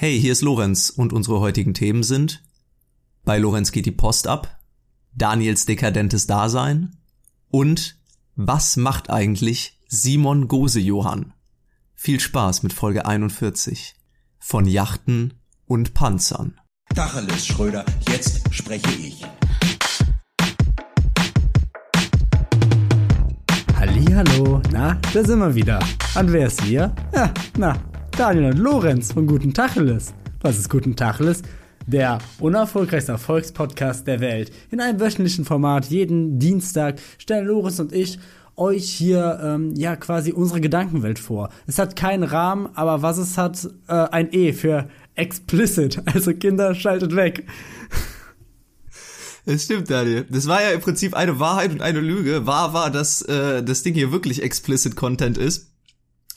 Hey, hier ist Lorenz und unsere heutigen Themen sind Bei Lorenz geht die Post ab, Daniels dekadentes Dasein und Was macht eigentlich Simon Gose-Johann? Viel Spaß mit Folge 41 von Yachten und Panzern. Tacheles, Schröder, jetzt spreche ich. Hallo, na, da sind wir wieder. Und wer ist hier? Ja, na, Daniel und Lorenz von Guten Tacheles. Was ist Guten Tacheles? Der unerfolgreichste Erfolgspodcast der Welt. In einem wöchentlichen Format, jeden Dienstag, stellen Lorenz und ich euch hier ähm, ja quasi unsere Gedankenwelt vor. Es hat keinen Rahmen, aber was es hat, äh, ein E für explicit. Also Kinder, schaltet weg. Es stimmt, Daniel. Das war ja im Prinzip eine Wahrheit und eine Lüge. Wahr war, dass äh, das Ding hier wirklich explicit Content ist.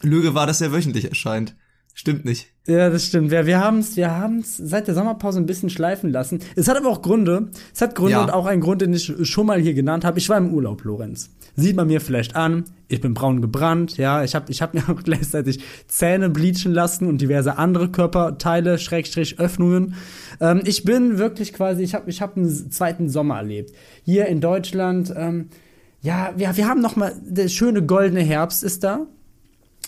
Lüge war, dass er wöchentlich erscheint. Stimmt nicht. Ja, das stimmt. Wir, wir haben es wir haben's seit der Sommerpause ein bisschen schleifen lassen. Es hat aber auch Gründe. Es hat Gründe Ja. und auch einen Grund, den ich schon mal hier genannt habe. Ich war im Urlaub, Lorenz. Sieht man mir vielleicht an. Ich bin braun gebrannt. Ja, ich habe ich hab mir auch gleichzeitig Zähne bleachen lassen und diverse andere Körperteile, Schrägstrich Öffnungen. Ähm, ich bin wirklich quasi, ich habe ich hab einen zweiten Sommer erlebt. Hier in Deutschland, ähm, ja, wir, wir haben noch mal, der schöne goldene Herbst ist da.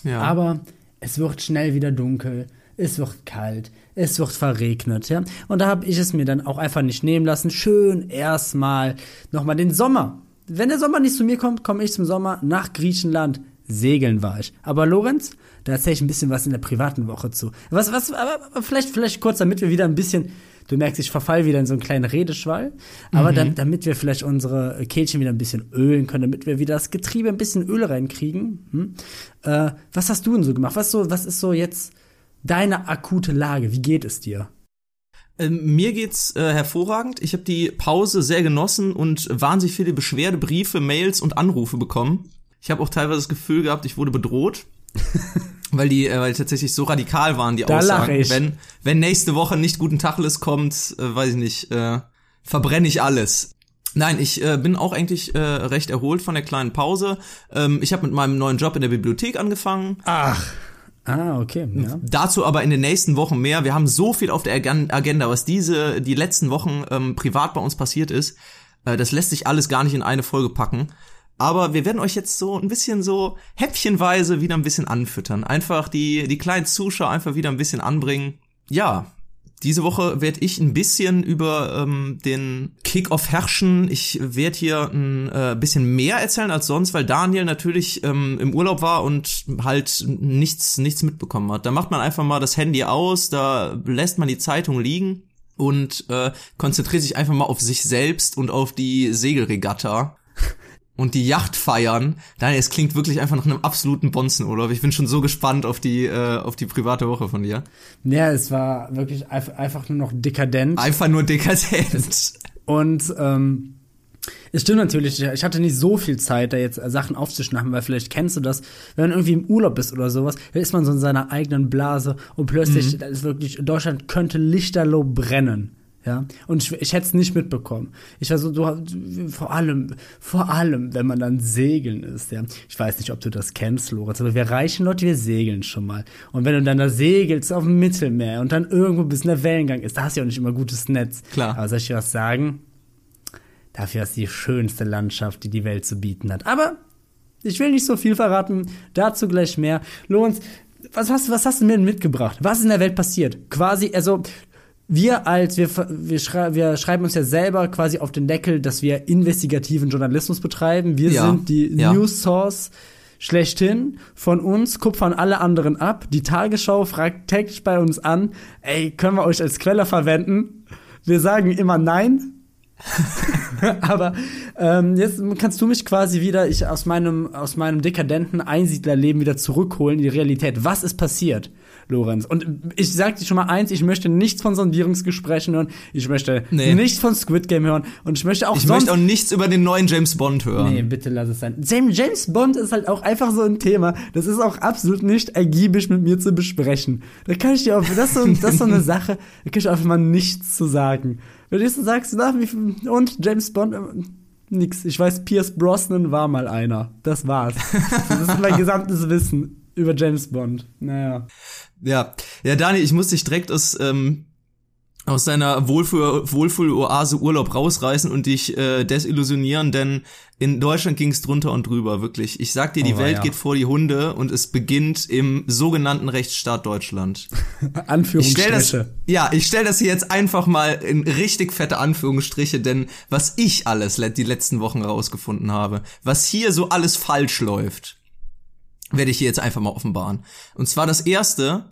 Ja. Aber es wird schnell wieder dunkel, es wird kalt, es wird verregnet, ja. Und da habe ich es mir dann auch einfach nicht nehmen lassen. Schön erstmal nochmal den Sommer. Wenn der Sommer nicht zu mir kommt, komme ich zum Sommer nach Griechenland. Segeln war ich. Aber Lorenz, da erzähle ich ein bisschen was in der privaten Woche zu. Was, was, aber, vielleicht, vielleicht kurz, damit wir wieder ein bisschen, du merkst, ich verfall wieder in so einen kleinen Redeschwall, aber dann, damit wir vielleicht unsere Kehlchen wieder ein bisschen ölen können, damit wir wieder das Getriebe ein bisschen Öl reinkriegen. Hm? Äh, was hast du denn so gemacht? Was, so, was ist so jetzt deine akute Lage? Wie geht es dir? Ähm, mir geht's äh, hervorragend. Ich habe die Pause sehr genossen und wahnsinnig viele Beschwerdebriefe, Mails und Anrufe bekommen. Ich habe auch teilweise das Gefühl gehabt, ich wurde bedroht. Weil die, äh, weil die tatsächlich so radikal waren, die Da Aussagen. ich. Wenn, wenn nächste Woche nicht guten Tacheles kommt, äh, weiß ich nicht, äh, verbrenne ich alles. Nein, ich äh, bin auch eigentlich äh, recht erholt von der kleinen Pause. Ähm, ich habe mit meinem neuen Job in der Bibliothek angefangen. Ach. Ah, okay. Ja. Dazu aber in den nächsten Wochen mehr. Wir haben so viel auf der Agen- Agenda, was diese, die letzten Wochen ähm, privat bei uns passiert ist. Äh, das lässt sich alles gar nicht in eine Folge packen. Aber wir werden euch jetzt so ein bisschen so häppchenweise wieder ein bisschen anfüttern. Einfach die, die kleinen Zuschauer einfach wieder ein bisschen anbringen. Ja, diese Woche werde ich ein bisschen über ähm, den Kick-Off herrschen. Ich werde hier ein äh, bisschen mehr erzählen als sonst, weil Daniel natürlich ähm, im Urlaub war und halt nichts, nichts mitbekommen hat. Da macht man einfach mal das Handy aus, da lässt man die Zeitung liegen und äh, konzentriert sich einfach mal auf sich selbst und auf die Segelregatta und die Yacht feiern. Daniel, es klingt wirklich einfach nach einem absoluten Bonzenurlaub. Ich bin schon so gespannt auf die, äh, auf die private Woche von dir. ja, es war wirklich einfach nur noch dekadent. Einfach nur dekadent. Und ähm, es stimmt natürlich, ich hatte nicht so viel Zeit, da jetzt Sachen aufzuschnappen, weil vielleicht kennst du das, wenn man irgendwie im Urlaub bist oder sowas, dann ist man so in seiner eigenen Blase und plötzlich, da ist wirklich, Deutschland könnte lichterloh brennen. Ja, und ich, ich hätte es nicht mitbekommen. Ich war so, du, vor allem, vor allem, wenn man dann segeln ist, ja. Ich weiß nicht, ob du das kennst, Lorenz, aber wir reichen Leute, wir segeln schon mal. Und wenn du dann da segelst auf dem Mittelmeer und dann irgendwo bis in der Wellengang ist, da hast du ja auch nicht immer gutes Netz. Klar. Aber soll ich dir was sagen? Dafür ist die schönste Landschaft, die die Welt zu bieten hat. Aber ich will nicht so viel verraten, dazu gleich mehr. Lorenz, was hast, was hast du mir denn mitgebracht? Was ist in der Welt passiert? Quasi, also, wir als, wir, wir, schrei wir schreiben uns ja selber quasi auf den Deckel, dass wir investigativen Journalismus betreiben. Wir Ja, sind die ja. News Source schlechthin. Von uns kupfern alle anderen ab. Die Tagesschau fragt täglich bei uns an, ey, können wir euch als Quelle verwenden? Wir sagen immer nein. Aber ähm, jetzt kannst du mich quasi wieder ich aus meinem aus meinem dekadenten Einsiedlerleben wieder zurückholen in die Realität. Was ist passiert, Lorenz? Und ich sag dir schon mal eins: Ich möchte nichts von Sondierungsgesprächen hören. Ich möchte Nee. nichts von Squid Game hören. Und ich möchte auch Ich möchte auch nichts über den neuen James Bond hören. Nee, bitte lass es sein. James, Bond ist halt auch einfach so ein Thema. Das ist auch absolut nicht ergiebig mit mir zu besprechen. Da kann ich dir auch, das ist so, das ist so eine Sache, da kann ich einfach mal nichts zu sagen. Wenn du sagst, na, wie, und James Bond, äh, nix. Ich weiß, Pierce Brosnan war mal einer. Das war's. Das ist mein gesamtes Wissen über James Bond. Naja. Ja, ja, Dani, ich muss dich direkt aus ähm, aus deiner Wohlfühl Wohlfühloase Urlaub rausreißen und dich äh, desillusionieren, denn in Deutschland ging's drunter und drüber, wirklich. Ich sag dir, die Oh, Welt ja. geht vor die Hunde und es beginnt im sogenannten Rechtsstaat Deutschland. Ich stell das, Anführungsstriche. ja, ich stell das hier jetzt einfach mal in richtig fette Anführungsstriche, denn was ich alles le- die letzten Wochen rausgefunden habe, was hier so alles falsch läuft, werde ich hier jetzt einfach mal offenbaren. Und zwar das erste,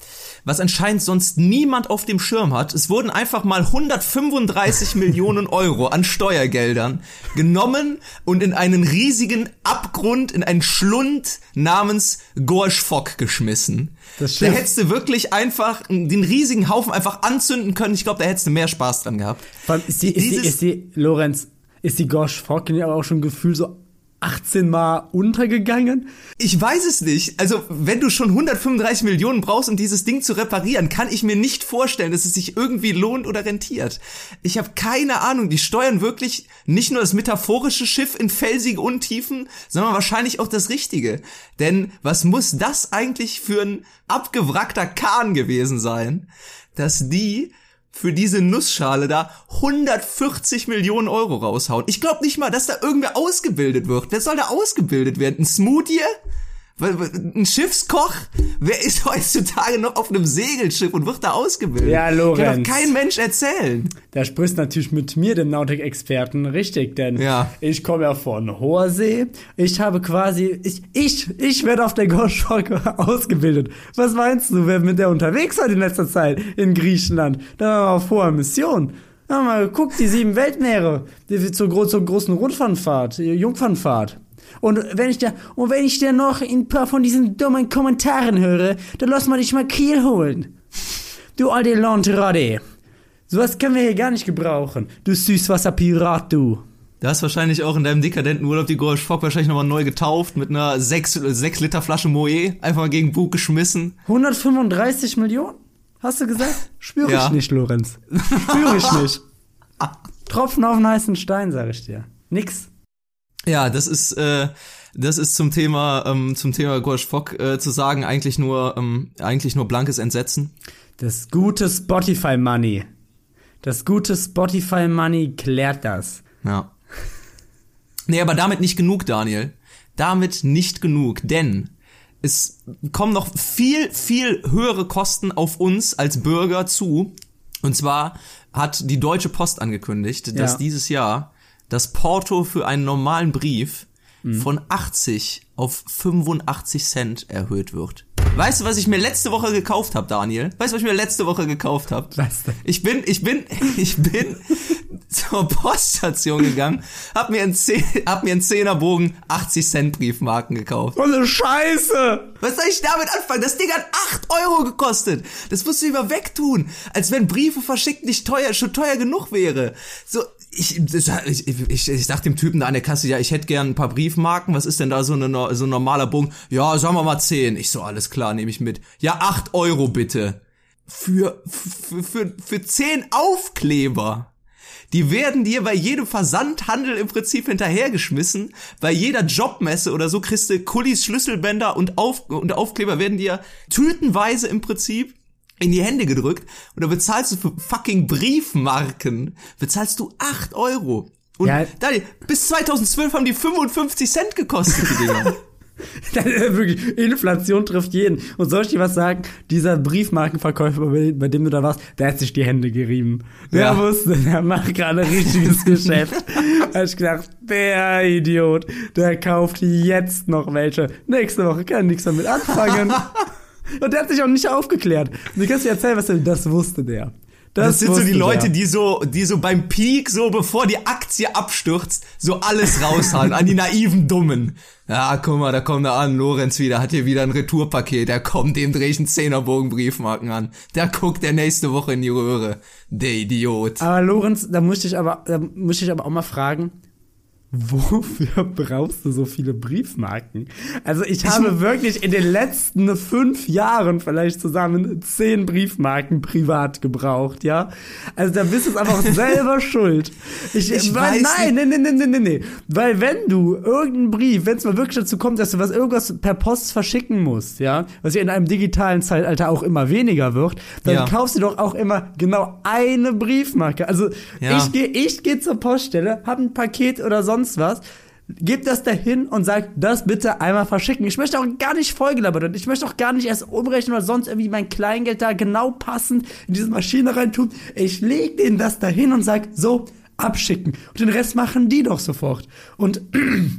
was anscheinend sonst niemand auf dem Schirm hat. Es wurden einfach mal 135 Millionen Euro an Steuergeldern genommen und in einen riesigen Abgrund, in einen Schlund namens Gorsch Fock geschmissen. Das da Schiff. hättest du wirklich einfach den riesigen Haufen einfach anzünden können. Ich glaube, da hättest du mehr Spaß dran gehabt. Ist die, ist die, ist die, Lorenz, ist die Gosh Focken aber auch schon gefühlt so 18 Mal untergegangen? Ich weiß es nicht. Also, wenn du schon 135 Millionen brauchst, um dieses Ding zu reparieren, kann ich mir nicht vorstellen, dass es sich irgendwie lohnt oder rentiert. Ich habe keine Ahnung. Die steuern wirklich nicht nur das metaphorische Schiff in felsige Untiefen, sondern wahrscheinlich auch das richtige. Denn was muss das eigentlich für ein abgewrackter Kahn gewesen sein, dass die für diese Nussschale da 140 Millionen Euro raushauen. Ich glaube nicht mal, dass da irgendwer ausgebildet wird. Wer soll da ausgebildet werden? Ein Smoothie? Ein Schiffskoch? Wer ist heutzutage noch auf einem Segelschiff und wird da ausgebildet? Ja, Kann Lorenz. doch kein Mensch erzählen. Da sprichst du natürlich mit mir, dem Nautik-Experten, richtig, denn Ja. ich komme ja von hoher See. Ich habe quasi, ich, ich, ich werde auf der Gosh Fock ausgebildet. Was meinst du, wer mit der unterwegs war in letzter Zeit in Griechenland? Da war er auf hoher Mission. Da haben wir geguckt, die sieben Weltmeere, die zur, zur großen Rundfahrtfahrt, Jungfernfahrt. Und wenn ich da, und wenn ich dir noch ein paar von diesen dummen Kommentaren höre, dann lass mal dich mal Kiel holen. Du alte Landrade. Sowas können wir hier gar nicht gebrauchen. Du Süßwasserpirat, du. Da hast wahrscheinlich auch in deinem dekadenten Urlaub die Gorsch Fock wahrscheinlich nochmal neu getauft mit einer 6, 6 Liter Flasche Moe. Einfach mal gegen Bug geschmissen. 135 Millionen? Hast du gesagt? Spüre Ja. ich nicht, Lorenz. Spüre ich nicht. Tropfen auf den heißen Stein, sag ich dir. Nix. Ja, das ist äh, das ist zum Thema ähm, zum Thema Gorsch Fock äh, zu sagen eigentlich nur ähm, eigentlich nur blankes Entsetzen. Das gute Spotify Money. Das gute Spotify Money klärt das. Ja. Nee, aber damit nicht genug, Daniel. Damit nicht genug, denn es kommen noch viel, viel höhere Kosten auf uns als Bürger zu. Und zwar hat die Deutsche Post angekündigt, dass Ja. dieses Jahr das Porto für einen normalen Brief von 80 auf 85 Cent erhöht wird. Weißt du, was ich mir letzte Woche gekauft habe, Daniel? Weißt du, was ich mir letzte Woche gekauft habe? Was? Ich bin, ich bin, ich bin zur Poststation gegangen, hab mir einen, Zeh, hab mir einen Zehnerbogen 80 Cent Briefmarken gekauft. Oh, ne Scheiße! Was soll ich damit anfangen? Das Ding hat 8 Euro gekostet. Das musst du über wegtun. Als wenn Briefe verschickt nicht teuer, schon teuer genug wäre. So, ich, ich, ich, ich sag dem Typen da an der Kasse, ja, ich hätte gern ein paar Briefmarken. Was ist denn da so, eine, so ein normaler Bogen? Ja, sagen wir mal 10. Ich so, alles klar, nehme ich mit. Ja, 8 Euro bitte. Für, für, für, für 10 Aufkleber. Die werden dir bei jedem Versandhandel im Prinzip hinterhergeschmissen. Bei jeder Jobmesse oder so kriegst du Kullis, Schlüsselbänder und, Auf und Aufkleber werden dir tütenweise im Prinzip in die Hände gedrückt. Und da bezahlst du für fucking Briefmarken, bezahlst du 8 Euro. Und Ja. Daniel, bis 2012 haben die 55 Cent gekostet, die Dinger. Das ist wirklich, Inflation trifft jeden. Und soll ich dir was sagen? Dieser Briefmarkenverkäufer, bei bei dem du da warst, der hat sich die Hände gerieben. Der Ja. wusste, der macht gerade ein richtiges Geschäft. Da hab ich gedacht, der Idiot, der kauft jetzt noch welche. Nächste Woche kann nichts damit anfangen. Und der hat sich auch nicht aufgeklärt. Und du kannst dir erzählen, was er, das wusste der. Das, sind so die Leute, der. die so, die so beim Peak, so bevor die Aktie abstürzt, so alles raushauen an die naiven Dummen. Ja, guck mal, da kommt er an, Lorenz wieder, hat hier wieder ein Retourpaket, der kommt, dem dreh ich einen Zehnerbogen Briefmarken an. Der guckt der nächste Woche in die Röhre. Der Idiot. Aber Lorenz, da muss ich aber, da muss ich aber auch mal fragen, wofür brauchst du so viele Briefmarken? Also ich habe wirklich in den letzten fünf Jahren vielleicht zusammen zehn Briefmarken privat gebraucht, ja? Also da bist du einfach selber schuld. Ich, Ich weil, weiß nein, nee, nee, nee, nee, nee, nee. Weil wenn du irgendeinen Brief, wenn es mal wirklich dazu kommt, dass du was irgendwas per Post verschicken musst, ja, was ja in einem digitalen Zeitalter auch immer weniger wird, dann Ja. kaufst du doch auch immer genau eine Briefmarke. Also Ja. ich gehe ich geh zur Poststelle, hab ein Paket oder sonst was, gib das dahin und sag, das bitte einmal verschicken. Ich möchte auch gar nicht vollgelabert werden. Ich möchte auch gar nicht erst umrechnen oder sonst irgendwie mein Kleingeld da genau passend in diese Maschine reintun. Ich leg denen das dahin und sag, so, abschicken. Und den Rest machen die doch sofort. Und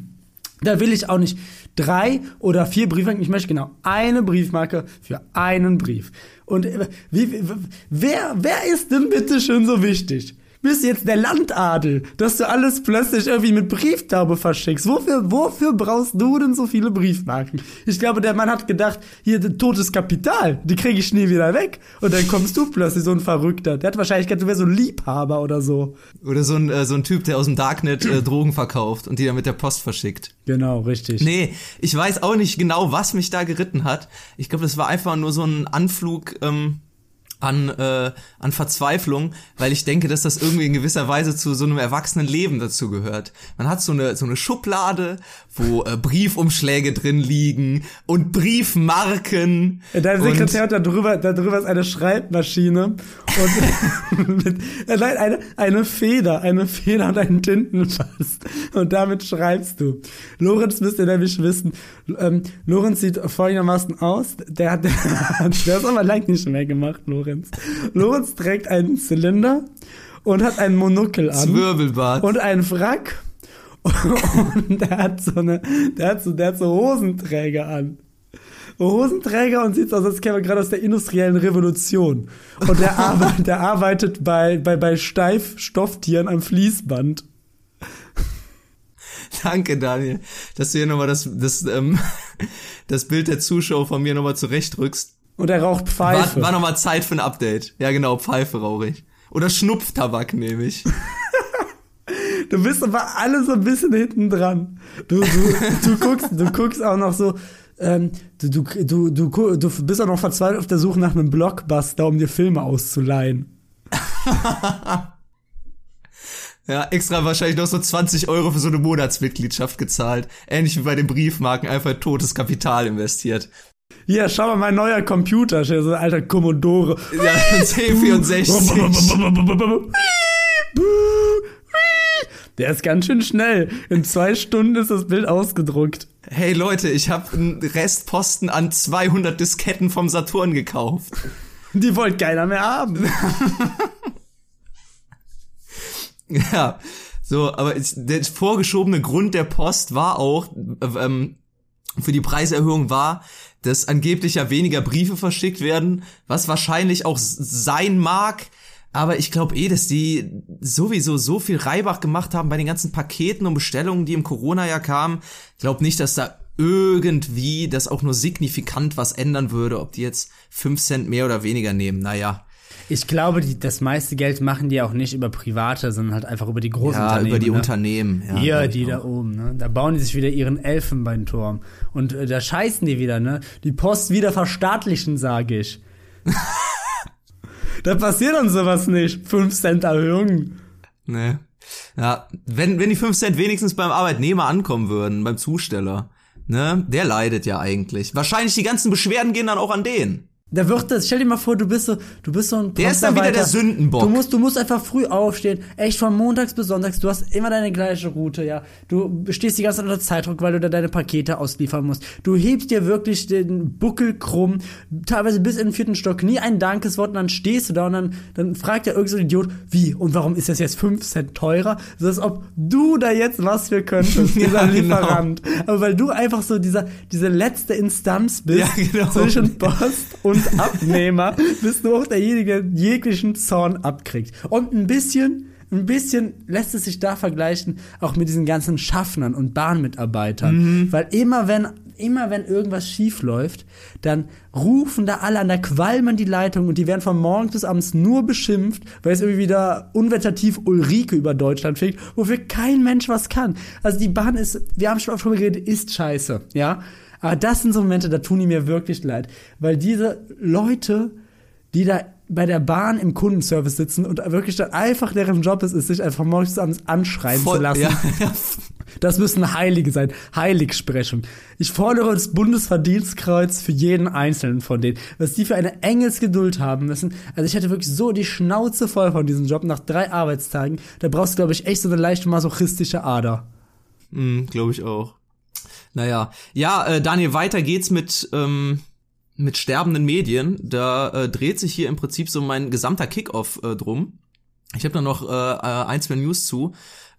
da will ich auch nicht drei oder vier Briefmarken. Ich möchte genau eine Briefmarke für einen Brief. Und äh, wie, wer, wer ist denn bitte schön so wichtig? Bist du jetzt der Landadel, dass du alles plötzlich irgendwie mit Brieftaube verschickst? Wofür, wofür brauchst du denn so viele Briefmarken? Ich glaube, der Mann hat gedacht, hier, totes Kapital, die kriege ich nie wieder weg. Und dann kommst du plötzlich so ein Verrückter. Der hat wahrscheinlich gedacht, du wärst so ein Liebhaber oder so. Oder so ein, äh, so ein Typ, der aus dem Darknet äh, Drogen verkauft und die dann mit der Post verschickt. Genau, richtig. Nee, ich weiß auch nicht genau, was mich da geritten hat. Ich glaube, das war einfach nur so ein Anflug ähm, an, äh, an Verzweiflung, weil ich denke, dass das irgendwie in gewisser Weise zu so einem erwachsenen Leben dazu gehört. Man hat so eine, so eine Schublade, wo äh, Briefumschläge drin liegen und Briefmarken. Dein Sekretär hat da drüber, da drüber ist eine Schreibmaschine nein, eine, eine Feder, eine Feder und einen Tintenfass. Und damit schreibst du. Lorenz müsst ihr nämlich wissen. Ähm, Lorenz sieht folgendermaßen aus. Der hat, der, hat- der ist aber lang nicht mehr gemacht, Lorenz. Lorenz trägt einen Zylinder und hat einen Monokel an. Zwirbelbart. Und einen Frack. Und der hat so eine, der hat so, der hat so Hosenträger an. Hosenträger und sieht so aus, als käme er gerade aus der industriellen Revolution. Und der, arbeitet, der arbeitet bei, bei, bei Steifstofftieren am Fließband. Danke, Daniel, dass du hier nochmal das, das, ähm, das Bild der Zuschauer von mir nochmal zurechtrückst. Und er raucht War, Pfeife. war nochmal Zeit für ein Update. Ja, genau, Pfeife rauche ich. Oder Schnupftabak nehme ich. Du bist aber alle so ein bisschen hinten dran. Du, du, du guckst, du guckst auch noch so, ähm, du, du, du, du, du bist auch noch verzweifelt auf der Suche nach einem Blockbuster, um dir Filme auszuleihen. Ja, extra wahrscheinlich noch so 20 Euro für so eine Monatsmitgliedschaft gezahlt. Ähnlich wie bei den Briefmarken, einfach totes Kapital investiert. Hier, schau mal, mein neuer Computer, so ein alter Commodore. Ja, ein C64. Der ist ganz schön schnell. In zwei Stunden ist das Bild ausgedruckt. Hey Leute, ich habe einen Restposten an 200 Disketten vom Saturn gekauft. Die wollte keiner mehr haben. Ja, so, aber der vorgeschobene Grund der Post war auch, äh, ähm, für die Preiserhöhung war, dass angeblich ja weniger Briefe verschickt werden, was wahrscheinlich auch sein mag. Aber ich glaube eh, dass die sowieso so viel Reibach gemacht haben bei den ganzen Paketen und Bestellungen, die im Corona-Jahr kamen. Ich glaube nicht, dass da irgendwie das auch nur signifikant was ändern würde, ob die jetzt fünf Cent mehr oder weniger nehmen. Naja, Ich glaube, die, das meiste Geld machen die auch nicht über Private, sondern halt einfach über die großen ja, Unternehmen. über die ne? Unternehmen. Ja, Hier, die auch. da oben, ne? Da bauen die sich wieder ihren Elfenbeinturm. Und äh, da scheißen die wieder, ne? Die Post wieder verstaatlichen, sage ich. da passiert dann sowas nicht. 5 Cent Erhöhung. Nee. Ja, wenn, wenn die 5 Cent wenigstens beim Arbeitnehmer ankommen würden, beim Zusteller, ne, der leidet ja eigentlich. Wahrscheinlich die ganzen Beschwerden gehen dann auch an den. Da wird das, stell dir mal vor, du bist so, du bist so ein Der ist dann wieder der. Sündenbock. Du musst, du musst einfach früh aufstehen, echt von montags bis sonntags, du hast immer deine gleiche Route, ja. Du stehst die ganze Zeit unter Zeitdruck, weil du da deine Pakete ausliefern musst. Du hebst dir wirklich den Buckel krumm, teilweise bis in den vierten Stock, nie ein Dankeswort und dann stehst du da und dann, dann fragt ja irgend so Idiot, wie, und warum ist das jetzt 5 Cent teurer? So als ob du da jetzt was für könntest, dieser Ja, genau. Lieferant. Aber weil du einfach so dieser, diese letzte Instanz bist, Ja, genau. zwischen Post und Abnehmer, bis du auch derjenige jeglichen Zorn abkriegt. Und ein bisschen, ein bisschen lässt es sich da vergleichen, auch mit diesen ganzen Schaffnern und Bahnmitarbeitern. Mhm. Weil immer wenn immer wenn irgendwas schief läuft, dann rufen da alle an, da qualmen die Leitung und die werden von morgens bis abends nur beschimpft, weil es irgendwie wieder unwettertief Ulrike über Deutschland fliegt, wofür kein Mensch was kann. Also die Bahn ist, wir haben schon drüber geredet, ist scheiße, ja. Aber das sind so Momente, da tun die mir wirklich leid, weil diese Leute, die da bei der Bahn im Kundenservice sitzen und wirklich dann einfach deren Job ist, ist sich einfach morgens abends anschreien Voll- zu lassen. ja, ja. Das müssen Heilige sein. Heiligsprechung. Ich fordere das Bundesverdienstkreuz für jeden einzelnen von denen. Was die für eine Engelsgeduld haben müssen. Also ich hätte wirklich so die Schnauze voll von diesem Job nach drei Arbeitstagen. Da brauchst du, glaube ich, echt so eine leicht masochistische Ader. Mhm, Glaube ich auch. Naja, ja, äh, Daniel, weiter geht's mit ähm, mit sterbenden Medien. Da äh, dreht sich hier im Prinzip so mein gesamter Kickoff äh, drum. Ich habe da noch äh, äh, ein, zwei News zu.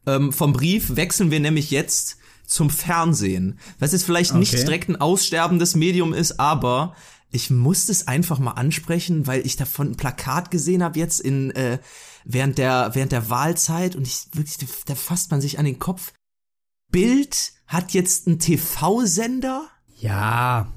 Ähm, vom Brief wechseln wir nämlich jetzt zum Fernsehen. Was jetzt vielleicht nicht Okay. direkt ein aussterbendes Medium ist, aber ich musste es einfach mal ansprechen, weil ich davon ein Plakat gesehen habe jetzt in äh, während der während der Wahlzeit und ich wirklich da fasst man sich an den Kopf. Bild hat jetzt einen TV-Sender. Ja.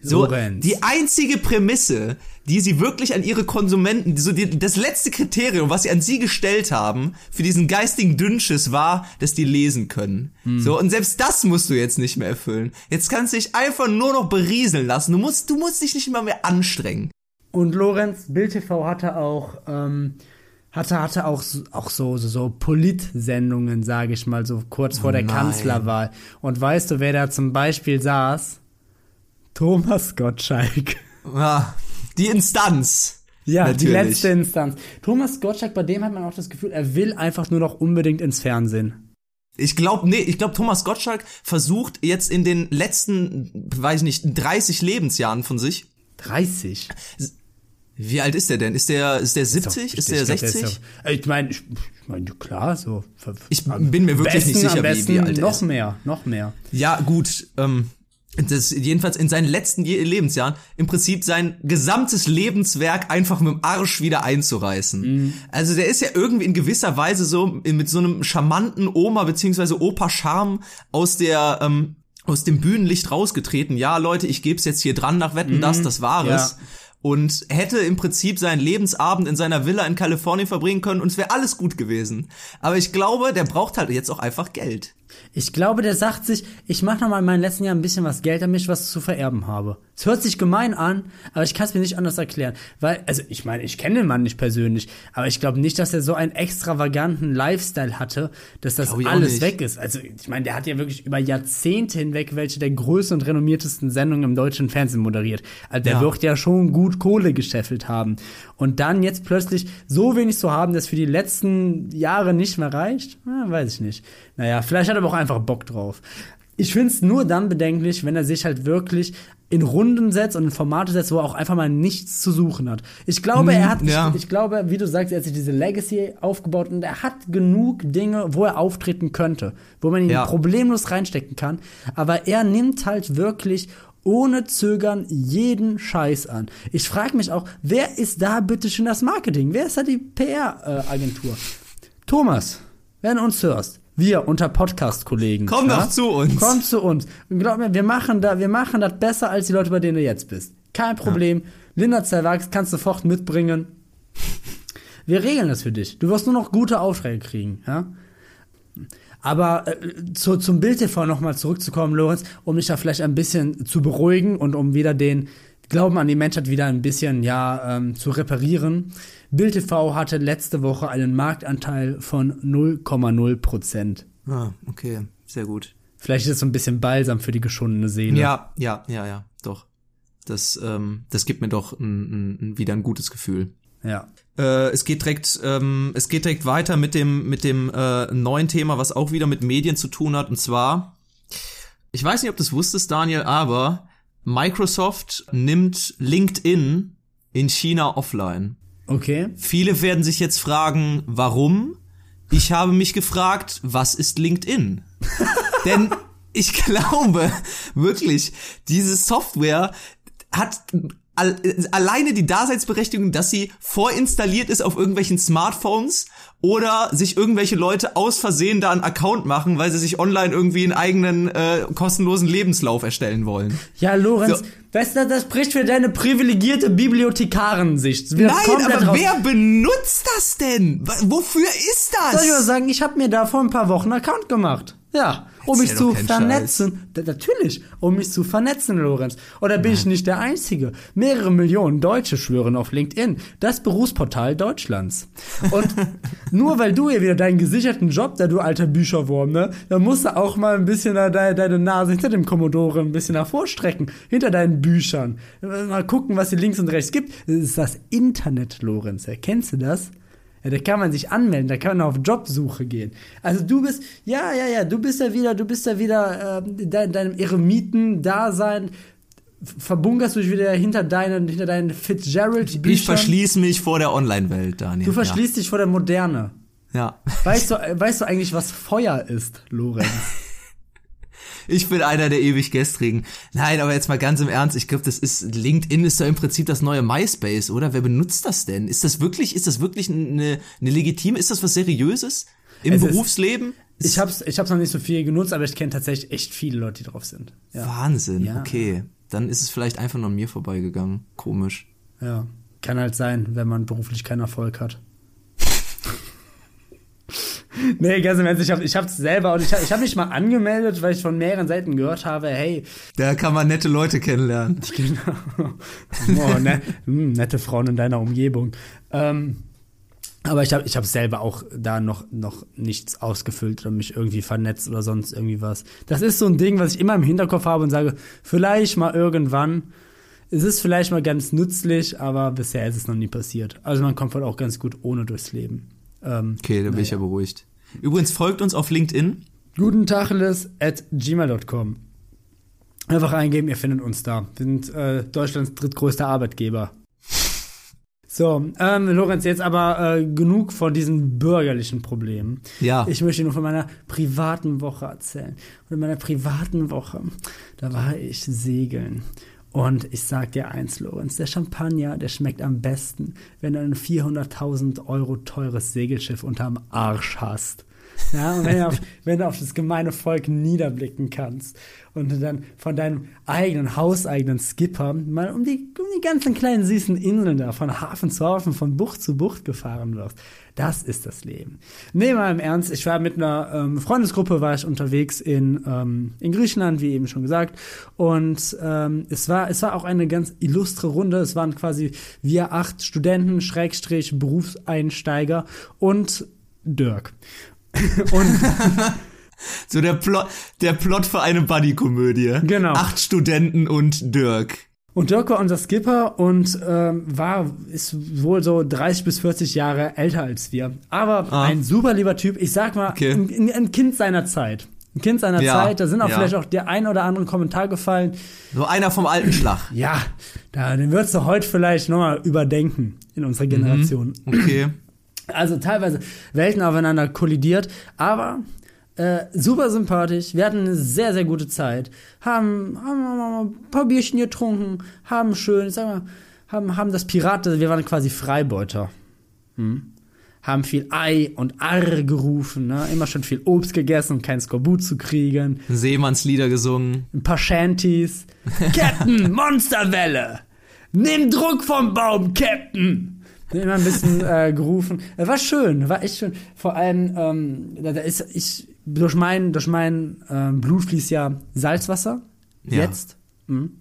So, Lorenz. die einzige Prämisse, die sie wirklich an ihre Konsumenten, so die, das letzte Kriterium, was sie an sie gestellt haben, für diesen geistigen Dünnschiss war, dass die lesen können. Hm. So, und selbst das musst du jetzt nicht mehr erfüllen. Jetzt kannst du dich einfach nur noch berieseln lassen. Du musst, du musst dich nicht immer mehr anstrengen. Und Lorenz, Bild TV hatte auch, ähm, hatte, hatte auch, so- auch so, so, so Politsendungen, sage ich mal, so kurz vor der nein. Kanzlerwahl. Und weißt du, wer da zum Beispiel saß? Thomas Gottschalk. Ah, die Instanz. Ja, die Natürlich. letzte Instanz. Thomas Gottschalk, bei dem hat man auch das Gefühl, er will einfach nur noch unbedingt ins Fernsehen. Ich glaube, nee, ich glaube, Thomas Gottschalk versucht jetzt in den letzten, weiß ich nicht, 30 Lebensjahren von sich. 30. Wie alt ist der denn? Ist der, ist der 70? Ist der Ich glaub, 60? ist doch- ich meine, ich, ich mein, klar, so. Ich bin mir wirklich nicht besten, sicher, am wie- wie alt er noch ist. mehr, noch mehr. Ja, gut. Ähm, das jedenfalls in seinen letzten Lebensjahren im Prinzip sein gesamtes Lebenswerk einfach mit dem Arsch wieder einzureißen. Mhm. Also der ist ja irgendwie in gewisser Weise so mit so einem charmanten Oma beziehungsweise Opa Charme aus der ähm, aus dem Bühnenlicht rausgetreten. Ja, Leute, ich geb's jetzt hier dran nach Wetten, das, das war Mhm. Ja. Und hätte im Prinzip seinen Lebensabend in seiner Villa in Kalifornien verbringen können und es wäre alles gut gewesen. Aber ich glaube, der braucht halt jetzt auch einfach Geld. Ich glaube, der sagt sich, ich mache noch mal in meinen letzten Jahren ein bisschen was Geld, damit ich was zu vererben habe. Es hört sich gemein an, aber ich kann es mir nicht anders erklären. Weil, also ich meine, ich kenne den Mann nicht persönlich, aber ich glaube nicht, dass er so einen extravaganten Lifestyle hatte, dass das alles weg ist. Also ich meine, der hat ja wirklich über Jahrzehnte hinweg welche der größten und renommiertesten Sendungen im deutschen Fernsehen moderiert. Also der Ja. wird ja schon gut Kohle gescheffelt haben. Und dann jetzt plötzlich so wenig zu haben, dass für die letzten Jahre nicht mehr reicht, na, weiß ich nicht. Naja, vielleicht hat er aber auch einfach Bock drauf. Ich find's nur dann bedenklich, wenn er sich halt wirklich in Runden setzt und in Formate setzt, wo er auch einfach mal nichts zu suchen hat. Ich glaube, er hat, ja. ich, ich glaube, wie du sagst, er hat sich diese Legacy aufgebaut und er hat genug Dinge, wo er auftreten könnte, wo man ihn Ja. problemlos reinstecken kann. Aber er nimmt halt wirklich ohne Zögern jeden Scheiß an. Ich frage mich auch, wer ist da bitte schon das Marketing? Wer ist da die PR-Agentur? Thomas, wenn du uns hörst, wir unter Podcast-Kollegen. Komm doch zu uns. Komm zu uns. Und glaub mir, wir machen da, wir machen das besser als die Leute, bei denen du jetzt bist. Kein Problem. Linda Zerwachs kannst du sofort mitbringen. Wir regeln das für dich. Du wirst nur noch gute Aufträge kriegen, ja? Aber äh, zu, zum Bild TV nochmal zurückzukommen, Lorenz, um dich da vielleicht ein bisschen zu beruhigen und um wieder den Glauben an die Menschheit wieder ein bisschen ja ähm, zu reparieren. Bild TV hatte letzte Woche einen Marktanteil von 0,0 Prozent. Ah, okay, sehr gut. Vielleicht ist es so ein bisschen Balsam für die geschundene Seele. Ja, ja, ja, ja, doch. Das, ähm, das gibt mir doch ein, ein, wieder ein gutes Gefühl. Ja. Äh, es geht direkt, ähm, es geht direkt weiter mit dem, mit dem äh, neuen Thema, was auch wieder mit Medien zu tun hat. Und zwar, ich weiß nicht, ob du es wusstest, Daniel, aber Microsoft nimmt LinkedIn in China offline. Okay. Viele werden sich jetzt fragen, warum? Ich habe mich gefragt, was ist LinkedIn? Denn ich glaube wirklich, diese Software hat all, alleine die Daseinsberechtigung, dass sie vorinstalliert ist auf irgendwelchen Smartphones oder sich irgendwelche Leute aus Versehen da einen Account machen, weil sie sich online irgendwie einen eigenen äh, kostenlosen Lebenslauf erstellen wollen. Ja, Lorenz, So. weißt du, das spricht für deine privilegierte Bibliothekarensicht. Nein, aber raus. wer benutzt das denn? Wofür ist das? Soll ich mal sagen, ich habe mir da vor ein paar Wochen einen Account gemacht. Ja, um mich zu vernetzen. Da, natürlich, um mich zu vernetzen, Lorenz. Oder bin ich nicht der Einzige? Mehrere Millionen Deutsche schwören auf LinkedIn, das Berufsportal Deutschlands. Und nur weil du hier wieder deinen gesicherten Job, da du alter Bücherwurm, ne, da musst du auch mal ein bisschen da deine, deine Nase hinter dem Commodore ein bisschen hervorstrecken, hinter deinen Büchern. Mal gucken, was hier links und rechts gibt. Das ist das Internet, Lorenz. Erkennst du das? Ja, da kann man sich anmelden, da kann man auf Jobsuche gehen. Also du bist, ja, ja, ja, du bist ja wieder, du bist ja wieder in dein, deinem Eremiten-Dasein, verbunkerst du dich wieder hinter deinen, hinter deinen Fitzgerald-Büchern. ich verschließe mich vor der Online-Welt, Daniel. Du verschließt dich vor der Moderne. Ja. ja. Weißt du, äh, weißt du eigentlich, was Feuer ist, Lorenz? Ich bin einer der ewig gestrigen. Nein, aber jetzt mal ganz im Ernst, ich glaube, das ist LinkedIn ist ja im Prinzip das neue MySpace, oder? Wer benutzt das denn? Ist das wirklich ist das wirklich eine, eine legitime, ist das was seriöses im Es ist- Berufsleben? Ich hab's, ich hab's noch nicht so viel genutzt, aber ich kenne tatsächlich echt viele Leute, die drauf sind. Ja, Wahnsinn. Ja. Okay, dann ist es vielleicht einfach nur an mir vorbeigegangen. Komisch. ja. Kann halt sein, wenn man beruflich keinen Erfolg hat. Nee, ganz im Ernst, ich, hab, ich hab's selber und ich hab, ich hab mich mal angemeldet, weil ich von mehreren Seiten gehört habe, hey, Da kann man nette Leute kennenlernen. genau, oh, ne, hm, nette Frauen in deiner Umgebung. Ähm, aber ich habe ich hab selber auch da noch, noch nichts ausgefüllt oder mich irgendwie vernetzt oder sonst irgendwie was. Das ist so ein Ding, was ich immer im Hinterkopf habe und sage, vielleicht mal irgendwann. Es ist vielleicht mal ganz nützlich, aber bisher ist es noch nie passiert. Also man kommt wohl auch ganz gut ohne durchs Leben. Ähm, Okay, da bin ich ja beruhigt. Übrigens folgt uns auf LinkedIn. Guten Tacheles at gmail.com. Einfach eingeben, ihr findet uns da. Wir sind äh, Deutschlands drittgrößter Arbeitgeber. So, ähm, Lorenz, jetzt aber äh, genug von diesen bürgerlichen Problemen. Ja. Ich möchte nur von meiner privaten Woche erzählen. Und in meiner privaten Woche, da war ich segeln. Und ich sag dir eins, Lorenz, der Champagner, der schmeckt am besten, wenn du ein 400.000 Euro teures Segelschiff unterm Arsch hast. Ja, wenn du, auf, wenn du auf das gemeine Volk niederblicken kannst und du dann von deinem eigenen, hauseigenen Skipper mal um die, um die ganzen kleinen süßen Inseln da, von Hafen zu Hafen, von Bucht zu Bucht gefahren wirst. Das ist das Leben. Nee, mal im Ernst, ich war mit einer ähm, Freundesgruppe, war ich unterwegs in, ähm, in Griechenland, wie eben schon gesagt. Und ähm, es, war, es war auch eine ganz illustre Runde. Es waren quasi wir acht Studenten, Schrägstrich, Berufseinsteiger und Dirk. und So der Plot, der Plot für eine Buddy-Komödie. Genau. Acht Studenten und Dirk. Und Dirk war unser Skipper und ähm, war, ist wohl so 30 bis 40 Jahre älter als wir. Aber Ah. ein super lieber Typ. Ich sag mal, Okay. ein, ein Kind seiner Zeit. Ein Kind seiner Ja, Zeit. Da sind auch ja. vielleicht auch der ein oder andere Kommentar gefallen. So einer vom alten Schlag. Ja, da, den würdest du heute vielleicht nochmal überdenken in unserer Generation. Okay. Also teilweise Welten aufeinander kollidiert, aber äh, super sympathisch. Wir hatten eine sehr, sehr gute Zeit. Haben, haben ein paar Bierchen getrunken, haben schön, sag mal, haben, haben das Pirat, wir waren quasi Freibeuter. Hm? Haben viel Ei und Arr gerufen, ne? immer schon viel Obst gegessen, um kein Skorbut zu kriegen. Seemannslieder gesungen. Ein paar Shanties. Captain, Monsterwelle! Nimm Druck vom Baum, Captain! Immer ein bisschen äh, gerufen. Äh, War schön, war echt schön. Vor allem, ähm, da, da ist ich durch mein, durch mein ähm, Blut fließt ja Salzwasser. Ja. Jetzt. Mhm.